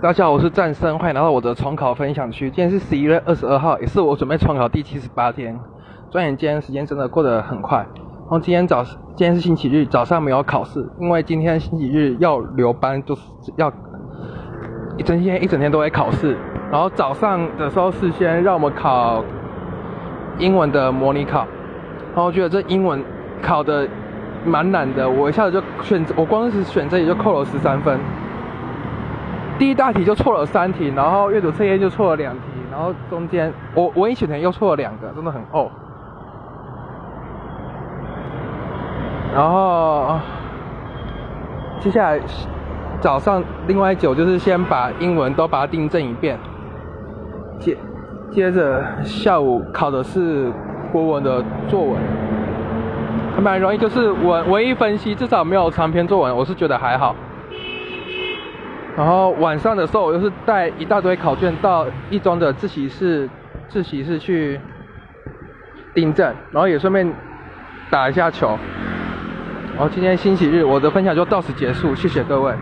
大家好，我是战生，欢迎来到我的重考分享区。今天是十一月二十二号，也是我准备重考第七十八天。转眼间，时间真的过得很快。然后今天早，今天是星期日，早上没有考试，因为今天星期日要留班，就是要一整天一整天都会考试。然后早上的时候是先让我们考英文的模拟考，然后我觉得这英文考的蛮难的，我一下子就选择，我光是选这里就扣了十三分。第一大题就错了三题，然后阅读测验就错了两题，然后中间我文艺选填又错了两个，真的很哦。然后接下来早上另外九就是先把英文都把它订正一遍，接接着下午考的是国文的作文，还蛮容易，就是文文艺分析至少没有长篇作文，我是觉得还好。然后晚上的时候，我又是带一大堆考卷到一中的自习室，自习室去订正，然后也顺便打一下球。然后今天星期日，我的分享就到此结束，谢谢各位。